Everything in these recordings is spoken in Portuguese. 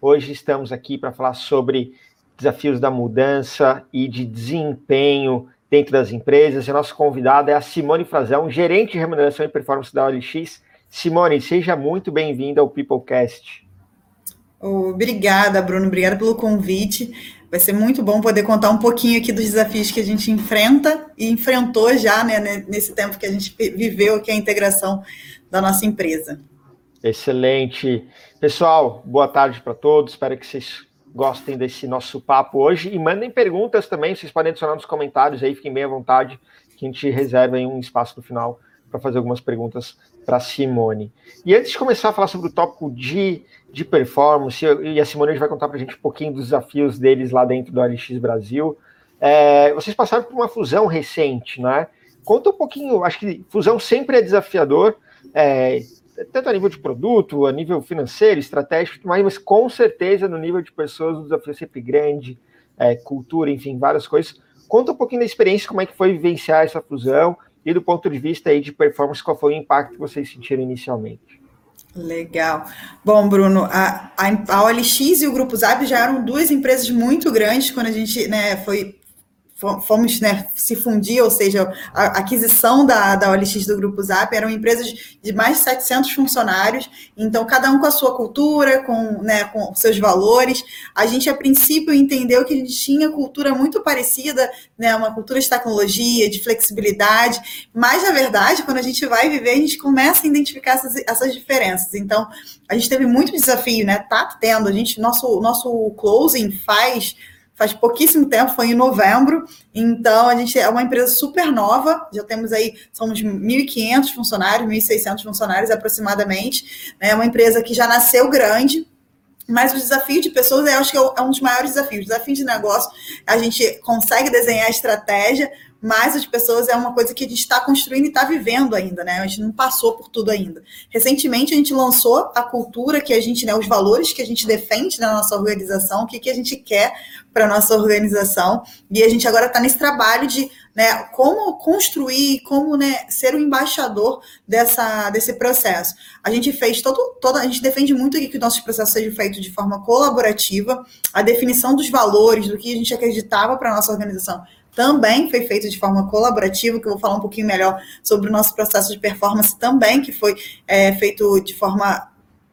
Hoje estamos aqui para falar sobre desafios da mudança e de desempenho dentro das empresas. E a nossa convidada é a Simone Frazão, gerente de remuneração e performance da OLX. Simone, seja muito bem-vinda ao Peoplecast. Obrigada, Bruno. Obrigada pelo convite. Vai ser muito bom poder contar um pouquinho aqui dos desafios que a gente enfrenta e enfrentou já né, nesse tempo que a gente viveu, que a integração da nossa empresa. Excelente. Pessoal, boa tarde para todos. Espero que vocês gostem desse nosso papo hoje e mandem perguntas também. Vocês podem adicionar nos comentários aí, fiquem bem à vontade, que a gente reserva aí um espaço no final para fazer algumas perguntas para Simone. E antes de começar a falar sobre o tópico de, de performance, e a Simone vai contar para a gente um pouquinho dos desafios deles lá dentro do LX Brasil. É, vocês passaram por uma fusão recente, né? Conta um pouquinho, acho que fusão sempre é desafiador. É, tanto a nível de produto, a nível financeiro, estratégico, mas, mas com certeza no nível de pessoas o desafio é sempre grande, é, cultura, enfim, várias coisas. Conta um pouquinho da experiência, como é que foi vivenciar essa fusão e do ponto de vista aí de performance, qual foi o impacto que vocês sentiram inicialmente? Legal. Bom, Bruno, a, a, a OLX e o Grupo Zap já eram duas empresas muito grandes quando a gente né, foi fomos né, se fundir, ou seja, a aquisição da, da OLX do Grupo Zap eram empresas de mais de 700 funcionários, então cada um com a sua cultura, com, né, com seus valores. A gente, a princípio, entendeu que a gente tinha cultura muito parecida, né, uma cultura de tecnologia, de flexibilidade, mas, na verdade, quando a gente vai viver, a gente começa a identificar essas, essas diferenças. Então, a gente teve muito desafio, né? Tá tendo, a gente, nosso, nosso closing faz faz pouquíssimo tempo, foi em novembro. Então, a gente é uma empresa super nova, já temos aí, somos 1.500 funcionários, 1.600 funcionários aproximadamente. É uma empresa que já nasceu grande, mas o desafio de pessoas, eu acho que é, é um dos maiores desafios. Desafio de negócio, a gente consegue desenhar estratégia, mas as pessoas é uma coisa que a gente está construindo e está vivendo ainda, né? A gente não passou por tudo ainda. Recentemente a gente lançou a cultura que a gente, né, os valores que a gente defende na nossa organização, o que, que a gente quer para nossa organização, e a gente agora está nesse trabalho de né, como construir, como né, ser o embaixador dessa, desse processo. A gente fez todo, todo, a gente defende muito aqui que o nosso processo seja feito de forma colaborativa, a definição dos valores, do que a gente acreditava para a nossa organização também foi feito de forma colaborativa, que eu vou falar um pouquinho melhor sobre o nosso processo de performance também, que foi é, feito de forma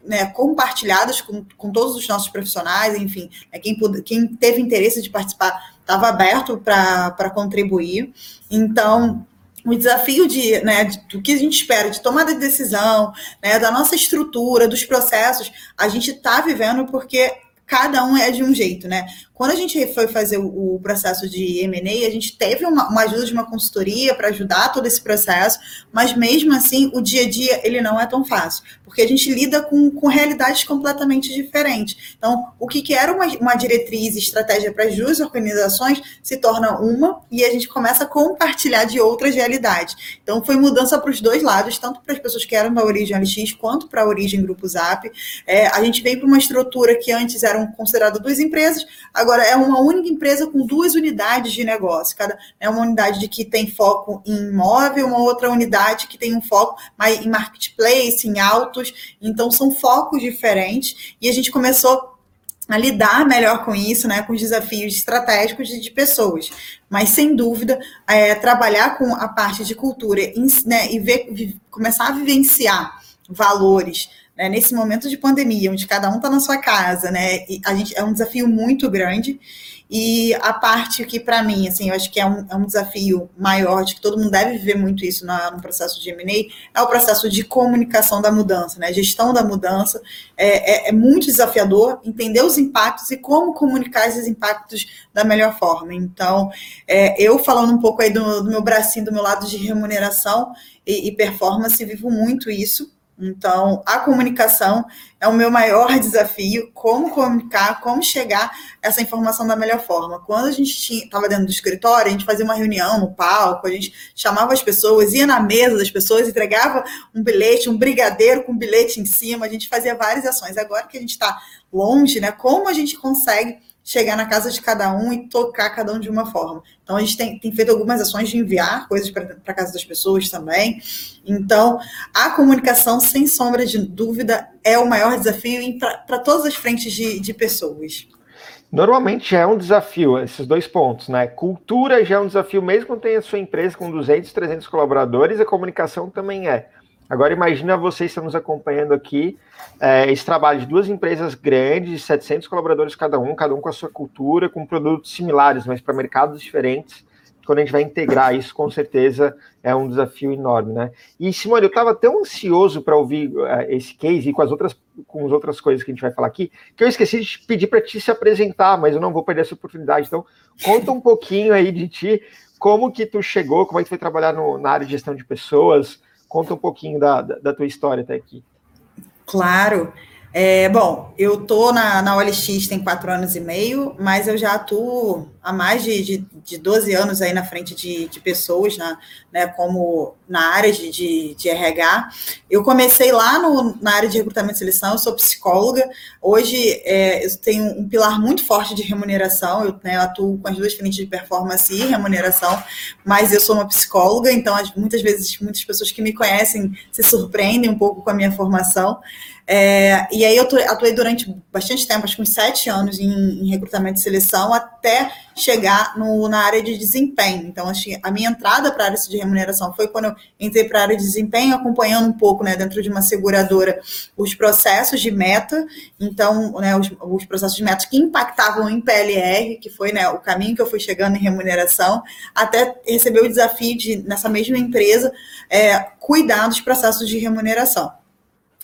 né, compartilhadas com, com todos os nossos profissionais, enfim, é, quem, quem teve interesse de participar estava aberto para contribuir. Então, o desafio de, né, do que a gente espera de tomada de decisão, né, da nossa estrutura, dos processos, a gente está vivendo porque cada um é de um jeito, né? Quando a gente foi fazer o, processo de M&A, a gente teve uma, uma ajuda de uma consultoria para ajudar todo esse processo, mas mesmo assim, o dia a dia, ele não é tão fácil, porque a gente lida com, com realidades completamente diferentes. Então, o que, que era uma, uma diretriz estratégia para as duas organizações se torna uma e a gente começa a compartilhar de outras realidades. Então, foi mudança para os dois lados, tanto para as pessoas que eram da origem LX, quanto para a origem Grupo Zap. É, a gente veio para uma estrutura que antes eram consideradas duas empresas, Agora, é uma única empresa com duas unidades de negócio. Cada é uma unidade de que tem foco em imóvel, uma outra unidade que tem um foco em marketplace, em autos. Então, são focos diferentes. E a gente começou a lidar melhor com isso, né, com os desafios estratégicos de, de pessoas. Mas, sem dúvida, é, trabalhar com a parte de cultura né, e ver, começar a vivenciar valores, né, nesse momento de pandemia, onde cada um está na sua casa, né, a gente, é um desafio muito grande. E a parte que, para mim, assim, eu acho que é um, é um, desafio maior, de que todo mundo deve viver muito isso na, no processo de M&A, é o processo de comunicação da mudança, né? Gestão da mudança é, é, é, muito desafiador entender os impactos e como comunicar esses impactos da melhor forma. Então, é, eu falando um pouco aí do, do, meu bracinho, do meu lado de remuneração e, e performance, vivo muito isso Então, a comunicação é o meu maior desafio, como comunicar, como chegar essa informação da melhor forma. Quando a gente estava dentro do escritório, a gente fazia uma reunião no palco, a gente chamava as pessoas, ia na mesa das pessoas, entregava um bilhete, um brigadeiro com um bilhete em cima, a gente fazia várias ações. Agora que a gente está longe, né, como a gente consegue chegar na casa de cada um e tocar cada um de uma forma. Então, a gente tem, tem feito algumas ações de enviar coisas para a casa das pessoas também. Então, a comunicação, sem sombra de dúvida, é o maior desafio para todas as frentes de, de pessoas. Normalmente é um desafio, esses dois pontos, né? Cultura já é um desafio, mesmo quando tem a sua empresa com 200, 300 colaboradores, a comunicação também é. Agora imagina vocês estão nos acompanhando aqui, é, esse trabalho de duas empresas grandes, 700 colaboradores cada um, cada um com a sua cultura, com produtos similares, mas para mercados diferentes. Quando a gente vai integrar isso, com certeza é um desafio enorme, né? E Simone, eu estava tão ansioso para ouvir uh, esse case e com as outras com as outras coisas que a gente vai falar aqui, que eu esqueci de pedir para ti se apresentar, mas eu não vou perder essa oportunidade. Então, conta um pouquinho aí de ti, como que tu chegou, como é que tu foi trabalhar no, na área de gestão de pessoas, Conta um pouquinho da, da, da tua história até aqui. Claro. É, bom, eu tô na, na OLX tem quatro anos e meio, mas eu já atuo há mais de, de, de 12 anos aí na frente de, de pessoas, na, né, como na área de, de, de RH. Eu comecei lá no, na área de recrutamento e seleção, eu sou psicóloga. Hoje é, eu tenho um pilar muito forte de remuneração, eu, né, eu atuo com as duas frentes de performance e remuneração, mas eu sou uma psicóloga, então muitas vezes muitas pessoas que me conhecem se surpreendem um pouco com a minha formação. É, e aí eu atuei durante bastante tempo, acho que uns sete anos em, em recrutamento e seleção, até chegar no, na área de desempenho. Então, que a minha entrada para a área de remuneração foi quando eu entrei para a área de desempenho, acompanhando um pouco, né, dentro de uma seguradora, os processos de meta, então, né, os, os processos de meta que impactavam em PLR, que foi né, o caminho que eu fui chegando em remuneração, até receber o desafio de, nessa mesma empresa, é, cuidar dos processos de remuneração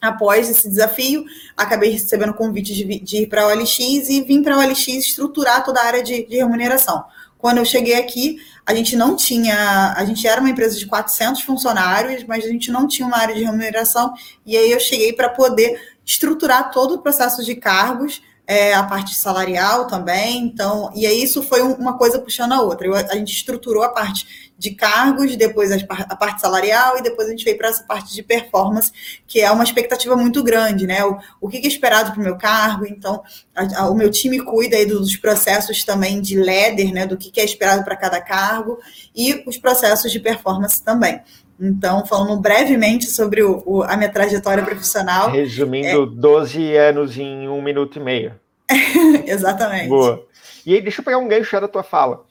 após esse desafio, acabei recebendo convite de, de ir para a OLX e vim para a OLX estruturar toda a área de, de, remuneração. Quando eu cheguei aqui, a gente não tinha, a gente era uma empresa de 400 funcionários, mas a gente não tinha uma área de remuneração, e aí eu cheguei para poder estruturar todo o processo de cargos, é, a parte salarial também, então, e aí isso foi uma coisa puxando a outra. Eu, a gente estruturou a parte de cargos, depois a parte salarial e depois a gente veio para essa parte de performance, que é uma expectativa muito grande, né? O, o que é esperado para o meu cargo, então a, a, o meu time cuida aí dos processos também de leader, né? Do que, que é esperado para cada cargo e os processos de performance também. Então, falando brevemente sobre o, o, a minha trajetória profissional. Resumindo, é... 12 anos em um minuto e meio. Exatamente. Boa. E aí, deixa eu pegar um gancho da tua fala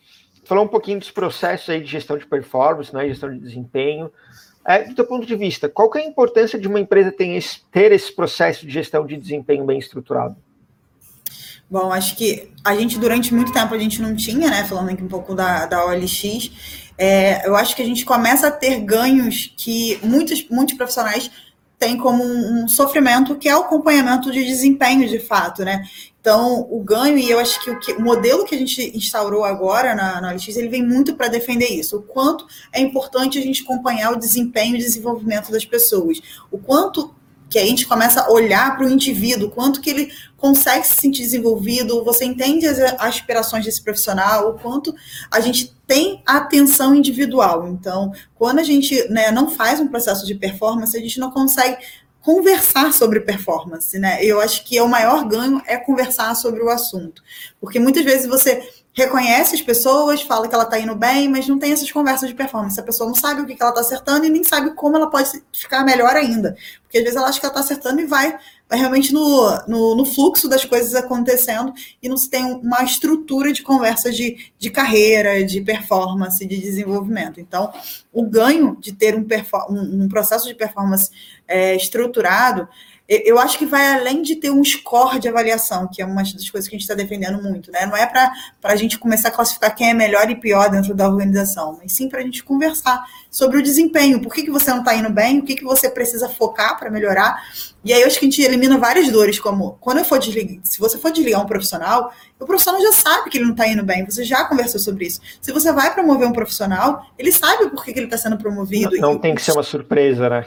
falar um pouquinho dos processos aí de gestão de performance, né, gestão de desempenho. É, do teu ponto de vista, qual que é a importância de uma empresa ter esse, ter esse processo de gestão de desempenho bem estruturado? Bom, acho que a gente, durante muito tempo, a gente não tinha, né? Falando aqui um pouco da, da OLX, é, eu acho que a gente começa a ter ganhos que muitos, muitos profissionais têm como um, um sofrimento, que é o acompanhamento de desempenho, de fato, né? Então, o ganho, e eu acho que o, que, o modelo que a gente instaurou agora na, na ele vem muito para defender isso. O quanto é importante a gente acompanhar o desempenho e desenvolvimento das pessoas. O quanto que a gente começa a olhar para o indivíduo, quanto que ele consegue se sentir desenvolvido, você entende as aspirações desse profissional, o quanto a gente tem atenção individual. Então, quando a gente né, não faz um processo de performance, a gente não consegue conversar sobre performance, né? Eu acho que é o maior ganho é conversar sobre o assunto, porque muitas vezes você reconhece as pessoas, fala que ela está indo bem, mas não tem essas conversas de performance. A pessoa não sabe o que, ela está acertando e nem sabe como ela pode ficar melhor ainda, porque às vezes ela acha que ela está acertando e vai, vai realmente no, no, no, fluxo das coisas acontecendo e não se tem uma estrutura de conversa de, de carreira, de performance, de desenvolvimento. Então, o ganho de ter um, um, um processo de performance é, estruturado, eu acho que vai além de ter um score de avaliação, que é uma das coisas que a gente está defendendo muito, né? Não é para a gente começar a classificar quem é melhor e pior dentro da organização, mas sim para a gente conversar sobre o desempenho. Por que, que você não está indo bem? O que, que você precisa focar para melhorar? E aí eu acho que a gente elimina várias dores, como quando eu for desligar, se você for desligar um profissional, o profissional já sabe que ele não está indo bem, você já conversou sobre isso. Se você vai promover um profissional, ele sabe por que, que ele está sendo promovido. Não, não tem que ser uma surpresa, né?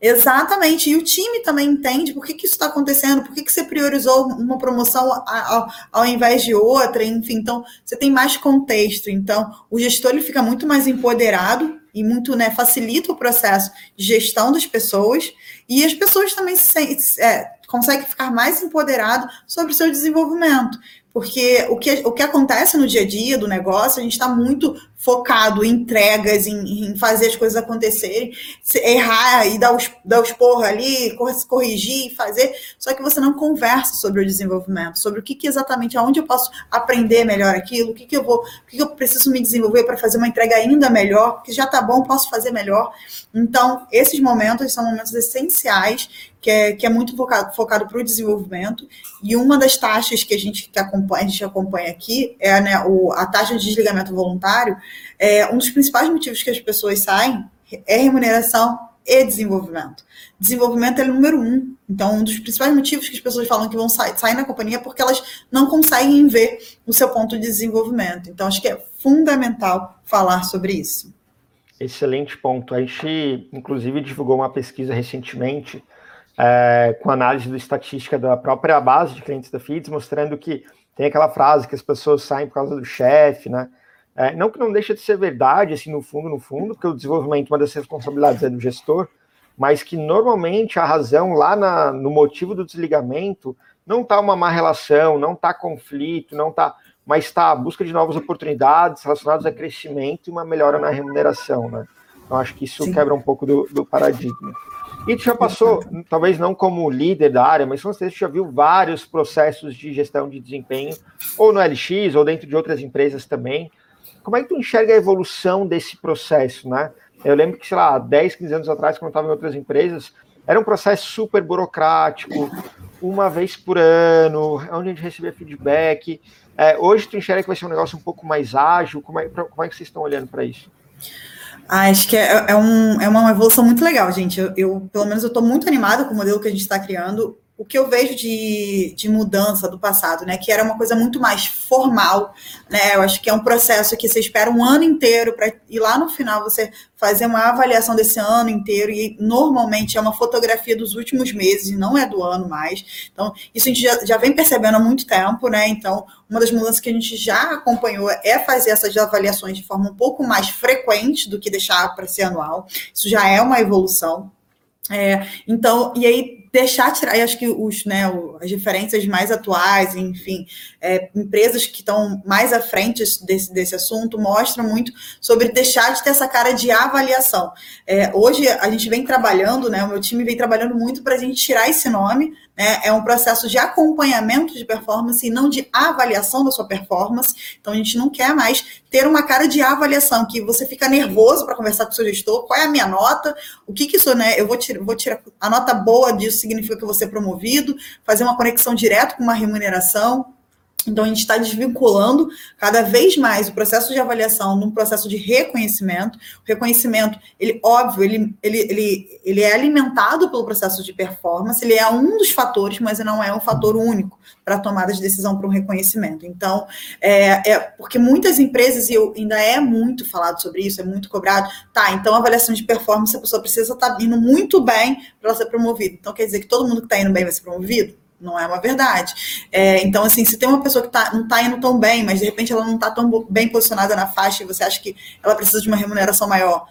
Exatamente, e o time também entende por que, que isso está acontecendo, por que, que você priorizou uma promoção ao, ao, invés de outra, enfim, então você tem mais contexto. Então, o gestor ele fica muito mais empoderado e muito né, facilita o processo de gestão das pessoas, e as pessoas também se, é, conseguem ficar mais empoderadas sobre o seu desenvolvimento. Porque o que, o que acontece no dia a dia do negócio, a gente está muito focado em entregas, em, em, fazer as coisas acontecerem, errar e dar os, dar os porra ali, corrigir, fazer, só que você não conversa sobre o desenvolvimento, sobre o que, que exatamente, aonde eu posso aprender melhor aquilo, o que, que eu vou, o que, que eu preciso me desenvolver para fazer uma entrega ainda melhor, que já está bom, posso fazer melhor. Então, esses momentos são momentos essenciais que é, que é muito focado, para o desenvolvimento. E uma das taxas que a gente, que acompanha, a gente acompanha aqui é né, o, a taxa de desligamento voluntário. É, um dos principais motivos que as pessoas saem é remuneração e desenvolvimento. Desenvolvimento é o número um. Então, um dos principais motivos que as pessoas falam que vão sair, sair na companhia é porque elas não conseguem ver o seu ponto de desenvolvimento. Então, acho que é fundamental falar sobre isso. Excelente ponto. A gente, inclusive, divulgou uma pesquisa recentemente é, com análise da estatística da própria base de clientes da FIDS, mostrando que tem aquela frase que as pessoas saem por causa do chefe, né? É, não que não deixa de ser verdade, assim, no fundo, no fundo, porque o desenvolvimento, uma das responsabilidades é do gestor, mas que normalmente a razão lá na, no motivo do desligamento não está uma má relação, não está conflito, não está, mas está a busca de novas oportunidades relacionadas a crescimento e uma melhora na remuneração, né? Então acho que isso Sim. quebra um pouco do, do paradigma. E tu já passou, talvez não como líder da área, mas certeza já viu vários processos de gestão de desempenho, ou no LX, ou dentro de outras empresas também. Como é que tu enxerga a evolução desse processo, né? Eu lembro que, sei lá, 10, 15 anos atrás, quando eu estava em outras empresas, era um processo super burocrático, uma vez por ano, onde a gente recebia feedback. É, hoje tu enxerga que vai ser um negócio um pouco mais ágil? Como é, como é que vocês estão olhando para isso? Ah, acho que é, é, um, é uma evolução muito legal, gente. Eu, eu pelo menos, eu estou muito animada com o modelo que a gente está criando o que eu vejo de, de mudança do passado, né? Que era uma coisa muito mais formal, né? Eu acho que é um processo que você espera um ano inteiro para ir lá no final você fazer uma avaliação desse ano inteiro e normalmente é uma fotografia dos últimos meses e não é do ano mais. Então, isso a gente já, já vem percebendo há muito tempo, né? Então, uma das mudanças que a gente já acompanhou é fazer essas avaliações de forma um pouco mais frequente do que deixar para ser anual. Isso já é uma evolução. É, então, e aí deixar tirar, acho que os, né, as diferenças mais atuais, enfim, é, empresas que estão mais à frente desse, desse assunto mostram muito sobre deixar de ter essa cara de avaliação. É, hoje a gente vem trabalhando, né, o meu time vem trabalhando muito para a gente tirar esse nome, né, é um processo de acompanhamento de performance e não de avaliação da sua performance. Então a gente não quer mais ter uma cara de avaliação que você fica nervoso para conversar com o seu gestor, qual é a minha nota, o que que isso, né, eu vou tirar, vou tirar a nota boa disso significa que vou ser promovido, fazer uma conexão direto com uma remuneração. Então, a gente está desvinculando cada vez mais o processo de avaliação num processo de reconhecimento. O reconhecimento, ele, óbvio, ele, ele, ele, ele é alimentado pelo processo de performance, ele é um dos fatores, mas não é um fator único para a tomada de decisão para um reconhecimento. Então, é, é, porque muitas empresas, e eu, ainda é muito falado sobre isso, é muito cobrado, tá, então a avaliação de performance, a pessoa precisa estar tá indo muito bem para ela ser promovida. Então, quer dizer que todo mundo que está indo bem vai ser promovido? Não é uma verdade. É, então, assim, se tem uma pessoa que tá, não está indo tão bem, mas de repente ela não está tão bem posicionada na faixa e você acha que ela precisa de uma remuneração maior,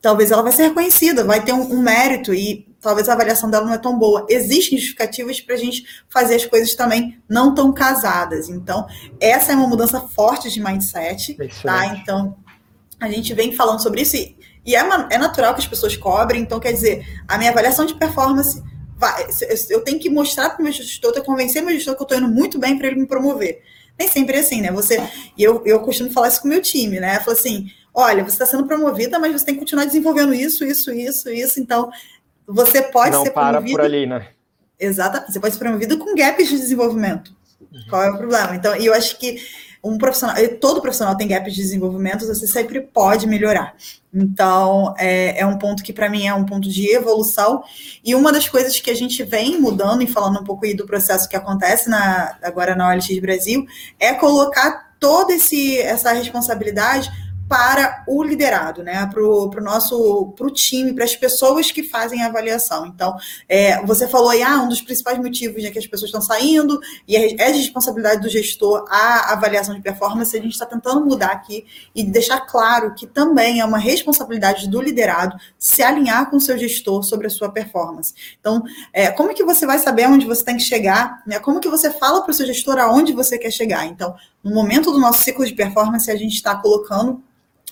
talvez ela vai ser reconhecida, vai ter um, um mérito e talvez a avaliação dela não é tão boa. Existem justificativas para a gente fazer as coisas também não tão casadas. Então, essa é uma mudança forte de mindset, tá? Então, a gente vem falando sobre isso e, e é, é natural que as pessoas cobrem. Então, quer dizer, a minha avaliação de performance vai, eu tenho que mostrar para o meu gestor, eu convencer meu gestor que eu estou indo muito bem para ele me promover. Nem sempre é assim, né? Você, e eu, eu costumo falar isso com o meu time, né? Eu falo assim: olha, você está sendo promovida, mas você tem que continuar desenvolvendo isso, isso, isso, isso. Então, você pode Não ser para promovido. por ali, né? Exatamente. Você pode ser promovido com gaps de desenvolvimento. Uhum. Qual é o problema? Então, eu acho que um profissional, todo profissional tem gaps de desenvolvimento, você sempre pode melhorar. Então, é, é um ponto que para mim é um ponto de evolução. E uma das coisas que a gente vem mudando e falando um pouco aí do processo que acontece na, agora na OLX Brasil é colocar toda esse, essa responsabilidade para o liderado, né? Para o nosso pro time, para as pessoas que fazem a avaliação. Então, é, você falou aí, ah, um dos principais motivos é que as pessoas estão saindo, e é, é de responsabilidade do gestor a avaliação de performance, a gente está tentando mudar aqui e deixar claro que também é uma responsabilidade do liderado se alinhar com o seu gestor sobre a sua performance. Então, é, como que você vai saber onde você tem que chegar? Né? Como que você fala para o seu gestor aonde você quer chegar? Então, no momento do nosso ciclo de performance, a gente está colocando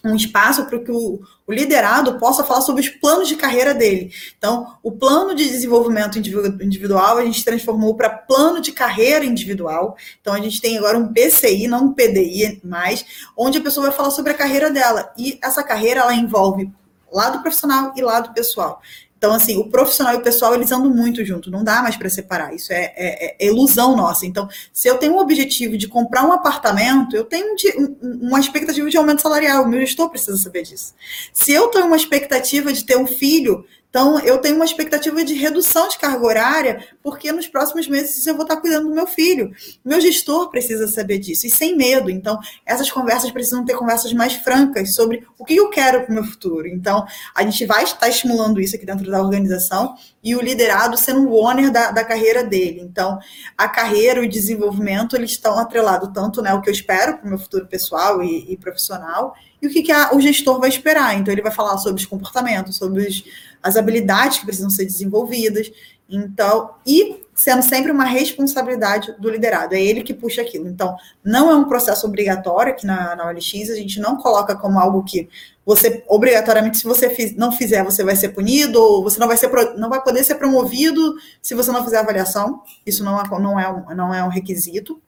um espaço para que o, o, liderado possa falar sobre os planos de carreira dele. Então, o plano de desenvolvimento individual a gente transformou para plano de carreira individual. Então, a gente tem agora um PCI, não um PDI mais, onde a pessoa vai falar sobre a carreira dela. E essa carreira ela envolve lado profissional e lado pessoal. Então, assim, o profissional e o pessoal, eles andam muito junto, não dá mais para separar, isso é, é, é, ilusão nossa. Então, se eu tenho um objetivo de comprar um apartamento, eu tenho um, uma expectativa de aumento salarial, o meu gestor precisa saber disso. Se eu tenho uma expectativa de ter um filho, então, eu tenho uma expectativa de redução de carga horária, porque nos próximos meses eu vou estar cuidando do meu filho. Meu gestor precisa saber disso, e sem medo. Então, essas conversas precisam ter conversas mais francas sobre o que eu quero para o meu futuro. Então, a gente vai estar estimulando isso aqui dentro da organização e o liderado sendo o owner da, da carreira dele. Então, a carreira e o desenvolvimento, eles estão atrelados tanto né, o que eu espero para o meu futuro pessoal e, e profissional, e o que, que a, o gestor vai esperar. Então, ele vai falar sobre os comportamentos, sobre os, as habilidades que precisam ser desenvolvidas. Então, e sendo sempre uma responsabilidade do liderado, é ele que puxa aquilo. Então, não é um processo obrigatório aqui na, na OLX, a gente não coloca como algo que você, obrigatoriamente, se você fiz, não fizer, você vai ser punido, ou você não vai, ser, não vai poder ser promovido se você não fizer avaliação. Isso não é, não é, não é um requisito.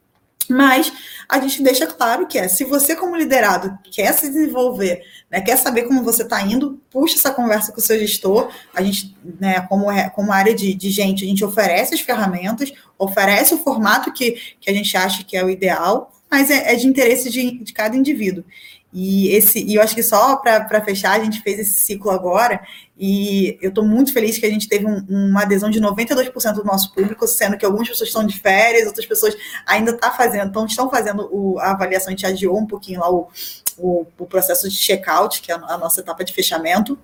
Mas a gente deixa claro que é, se você como liderado quer se desenvolver, né, quer saber como você está indo, puxa essa conversa com o seu gestor. A gente, né, como, como área de, de gente, a gente oferece as ferramentas, oferece o formato que, que a gente acha que é o ideal, mas é, é de interesse de, de cada indivíduo. E, esse, e eu acho que só para fechar, a gente fez esse ciclo agora, e eu estou muito feliz que a gente teve um, uma adesão de 92% do nosso público, sendo que algumas pessoas estão de férias, outras pessoas ainda tá fazendo, então estão fazendo o, a avaliação, a gente adiou um pouquinho lá o, o, o processo de check-out, que é a nossa etapa de fechamento,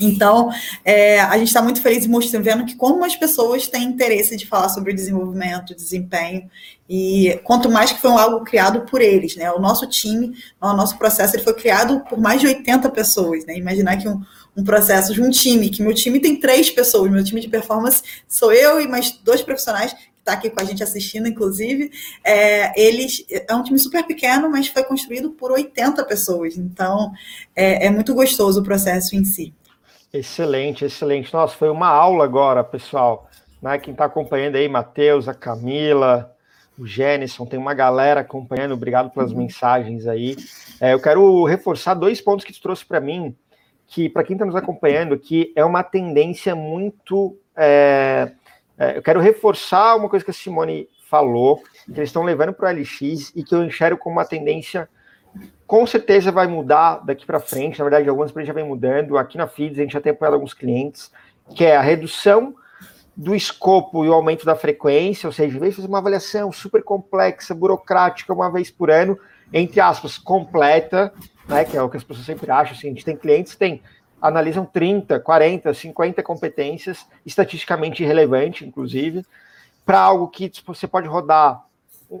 então, é, a gente está muito feliz mostrando, vendo que como as pessoas têm interesse de falar sobre desenvolvimento, desempenho, e quanto mais que foi algo criado por eles, né? O nosso time, o nosso processo, ele foi criado por mais de 80 pessoas, né? Imaginar que um, um processo de um time, que meu time tem três pessoas, meu time de performance sou eu e mais dois profissionais que está aqui com a gente assistindo, inclusive, é, eles é um time super pequeno, mas foi construído por 80 pessoas. Então, é, é muito gostoso o processo em si. Excelente, excelente. Nossa, foi uma aula agora, pessoal. Né? Quem está acompanhando aí, Matheus, a Camila, o Jenison, tem uma galera acompanhando. Obrigado pelas uhum. mensagens aí. É, eu quero reforçar dois pontos que tu trouxe para mim, que para quem está nos acompanhando, que é uma tendência muito. É, é, eu quero reforçar uma coisa que a Simone falou, que eles estão levando para o LX e que eu enxergo como uma tendência com certeza vai mudar daqui para frente. Na verdade, algumas empresas já vem mudando. Aqui na Feeds a gente já tem apoiado alguns clientes, que é a redução do escopo e o aumento da frequência, ou seja, em vez de fazer uma avaliação super complexa, burocrática, uma vez por ano, entre aspas, completa, né, que é o que as pessoas sempre acham, assim, a gente tem clientes que tem, analisam 30, 40, 50 competências, estatisticamente irrelevante, inclusive, para algo que tipo, você pode rodar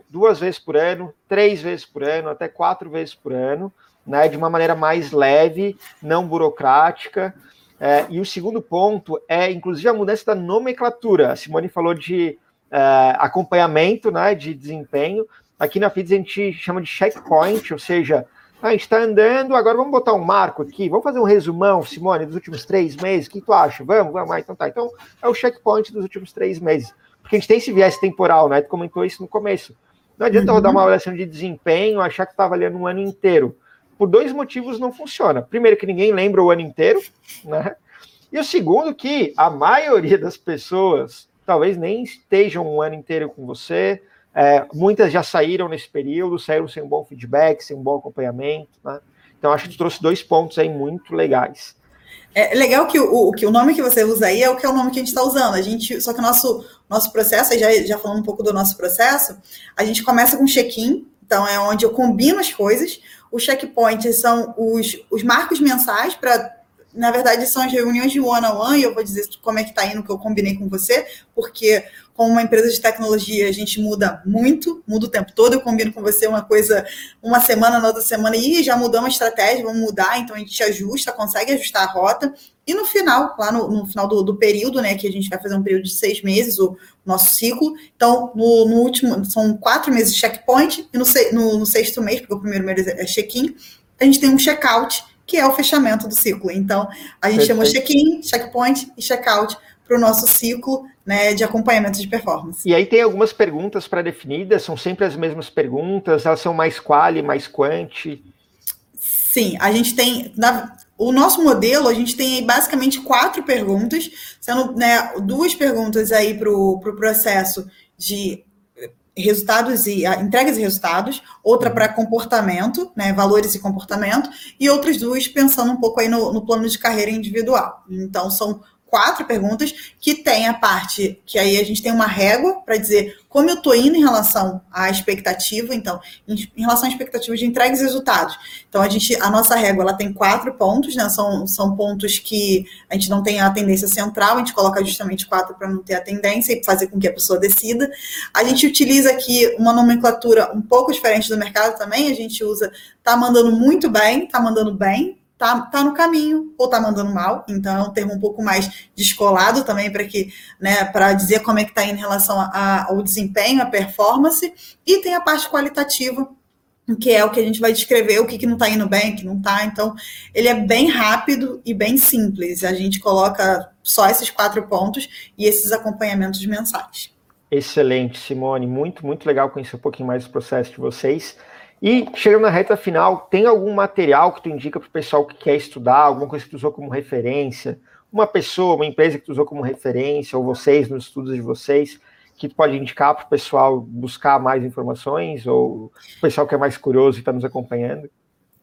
duas vezes por ano, três vezes por ano, até quatro vezes por ano, né, de uma maneira mais leve, não burocrática. É, e o segundo ponto é, inclusive, a mudança da nomenclatura. A Simone falou de é, acompanhamento, né, de desempenho. Aqui na FIDS a gente chama de checkpoint, ou seja, a gente está andando, agora vamos botar um marco aqui, vamos fazer um resumão, Simone, dos últimos três meses, o que tu acha? Vamos, vamos, ah, então tá. Então, é o checkpoint dos últimos três meses. Porque a gente tem esse viés temporal, né? Tu comentou isso no começo. Não adianta uhum. rodar uma avaliação de desempenho, achar que está avaliando um ano inteiro. Por dois motivos não funciona. Primeiro, que ninguém lembra o ano inteiro, né? E o segundo, que a maioria das pessoas talvez nem estejam um ano inteiro com você. É, muitas já saíram nesse período, saíram sem um bom feedback, sem um bom acompanhamento. Né? Então, acho que tu trouxe dois pontos aí muito legais. É legal que o, que o nome que você usa aí é o que é o nome que a gente está usando. A gente, só que o nosso, nosso processo, já, já falando um pouco do nosso processo, a gente começa com check-in, então é onde eu combino as coisas. o checkpoint são os, os marcos mensais para na verdade, são as reuniões de one-on-one, e eu vou dizer como é que está indo, que eu combinei com você, porque como uma empresa de tecnologia, a gente muda muito, muda o tempo todo. Eu combino com você uma coisa uma semana, na outra semana, e já mudamos a estratégia, vamos mudar, então a gente ajusta, consegue ajustar a rota. E no final, lá no, no final do, do, período, né, que a gente vai fazer um período de seis meses, o nosso ciclo. Então, no, no último, são quatro meses de checkpoint, e no, no, no sexto mês, porque o primeiro mês é check-in, a gente tem um check-out que é o fechamento do ciclo. Então, a gente Perfeito. chamou check-in, checkpoint e check-out para o nosso ciclo né, de acompanhamento de performance. E aí tem algumas perguntas pré-definidas, são sempre as mesmas perguntas, elas são mais quali, mais quanti? Sim, a gente tem. Na, o nosso modelo, a gente tem aí basicamente quatro perguntas, sendo né, duas perguntas aí para o pro processo de resultados e entregas e resultados, outra para comportamento, né, valores e comportamento, e outras duas pensando um pouco aí no, no plano de carreira individual. Então, são quatro perguntas que tem a parte que aí a gente tem uma régua para dizer como eu estou indo em relação à expectativa, então, em, em, relação à expectativa de entregas e resultados. Então, a gente, a nossa régua, ela tem quatro pontos, né? São, são pontos que a gente não tem a tendência central, a gente coloca justamente quatro para não ter a tendência e fazer com que a pessoa decida. A gente utiliza aqui uma nomenclatura um pouco diferente do mercado também, a gente usa tá mandando muito bem, tá mandando bem, tá, tá no caminho ou tá mandando mal. Então é um termo um pouco mais descolado também para que, né, para dizer como é que está em relação a, ao desempenho, a performance, e tem a parte qualitativa, que é o que a gente vai descrever o que, que não está indo bem, o que não está. Então, ele é bem rápido e bem simples. A gente coloca só esses quatro pontos e esses acompanhamentos mensais. Excelente, Simone. Muito, muito legal conhecer um pouquinho mais do processo de vocês. E chegando na reta final, tem algum material que tu indica para o pessoal que quer estudar, alguma coisa que tu usou como referência, uma pessoa, uma empresa que tu usou como referência, ou vocês nos estudos de vocês, que tu pode indicar para o pessoal buscar mais informações, ou o pessoal que é mais curioso e está nos acompanhando?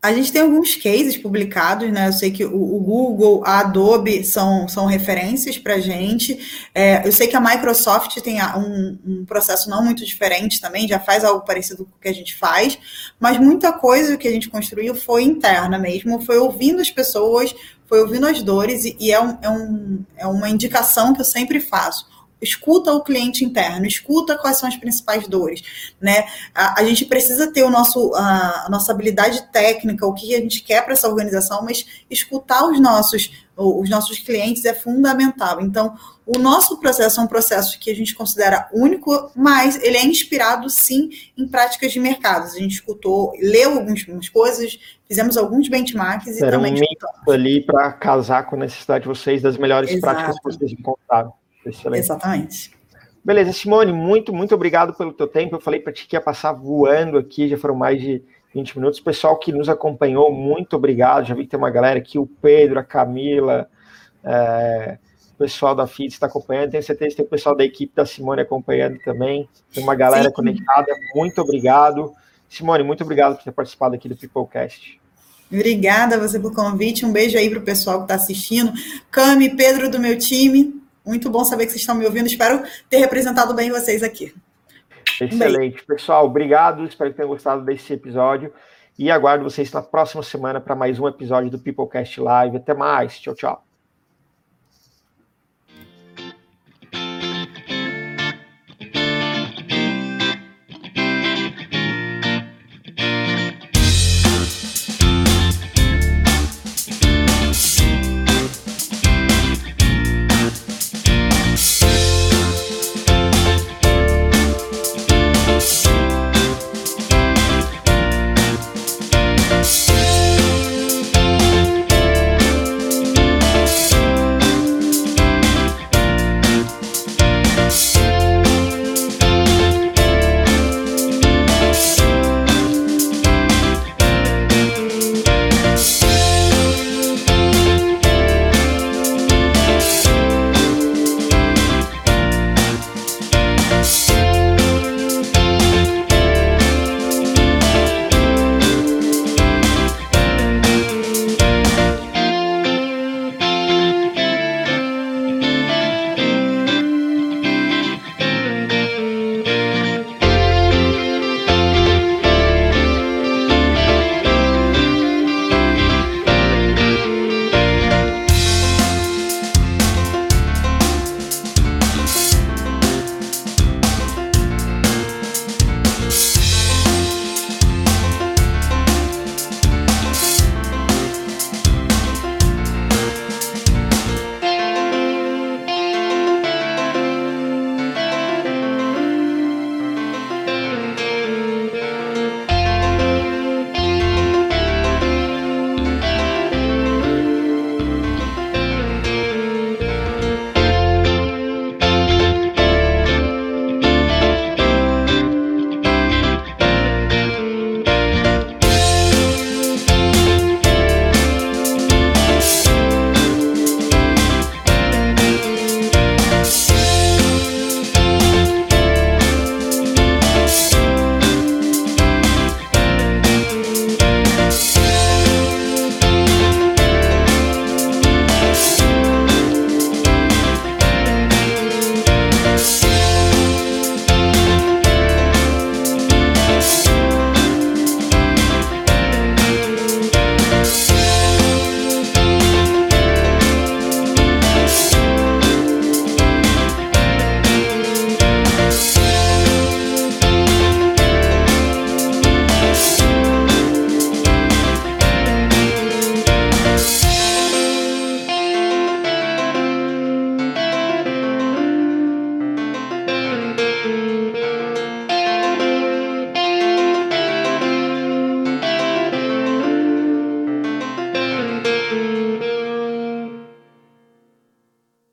A gente tem alguns cases publicados, né? Eu sei que o, o Google, a Adobe são, são referências para a gente. É, eu sei que a Microsoft tem um, um, processo não muito diferente também, já faz algo parecido com o que a gente faz, mas muita coisa que a gente construiu foi interna mesmo, foi ouvindo as pessoas, foi ouvindo as dores, e, e é, um, é, um, é uma indicação que eu sempre faço escuta o cliente interno, escuta quais são as principais dores, né? A, a gente precisa ter o nosso, a, a, nossa habilidade técnica, o que a gente quer para essa organização, mas escutar os nossos, os nossos clientes é fundamental. Então, o nosso processo é um processo que a gente considera único, mas ele é inspirado sim em práticas de mercado. A gente escutou, leu algumas coisas, fizemos alguns benchmarks e Era também um ali para casar com a necessidade de vocês das melhores Exato. práticas que vocês encontraram. Excelente. Exatamente. Beleza, Simone, muito, muito obrigado pelo teu tempo. Eu falei para ti que ia passar voando aqui, já foram mais de 20 minutos. Pessoal que nos acompanhou, muito obrigado. Já vi que tem uma galera aqui, o Pedro, a Camila, é, o pessoal da FIT está acompanhando. Tenho certeza que tem o pessoal da equipe da Simone acompanhando também. Tem uma galera Sim. conectada. Muito obrigado. Simone, muito obrigado por ter participado aqui do Peoplecast. Obrigada a você pelo convite. Um beijo aí para o pessoal que está assistindo. Cami, Pedro do meu time. Muito bom saber que vocês estão me ouvindo. Espero ter representado bem vocês aqui. Excelente. Pessoal, obrigado. Espero que tenham gostado desse episódio. E aguardo vocês na próxima semana para mais um episódio do Peoplecast Live. Até mais. Tchau, tchau.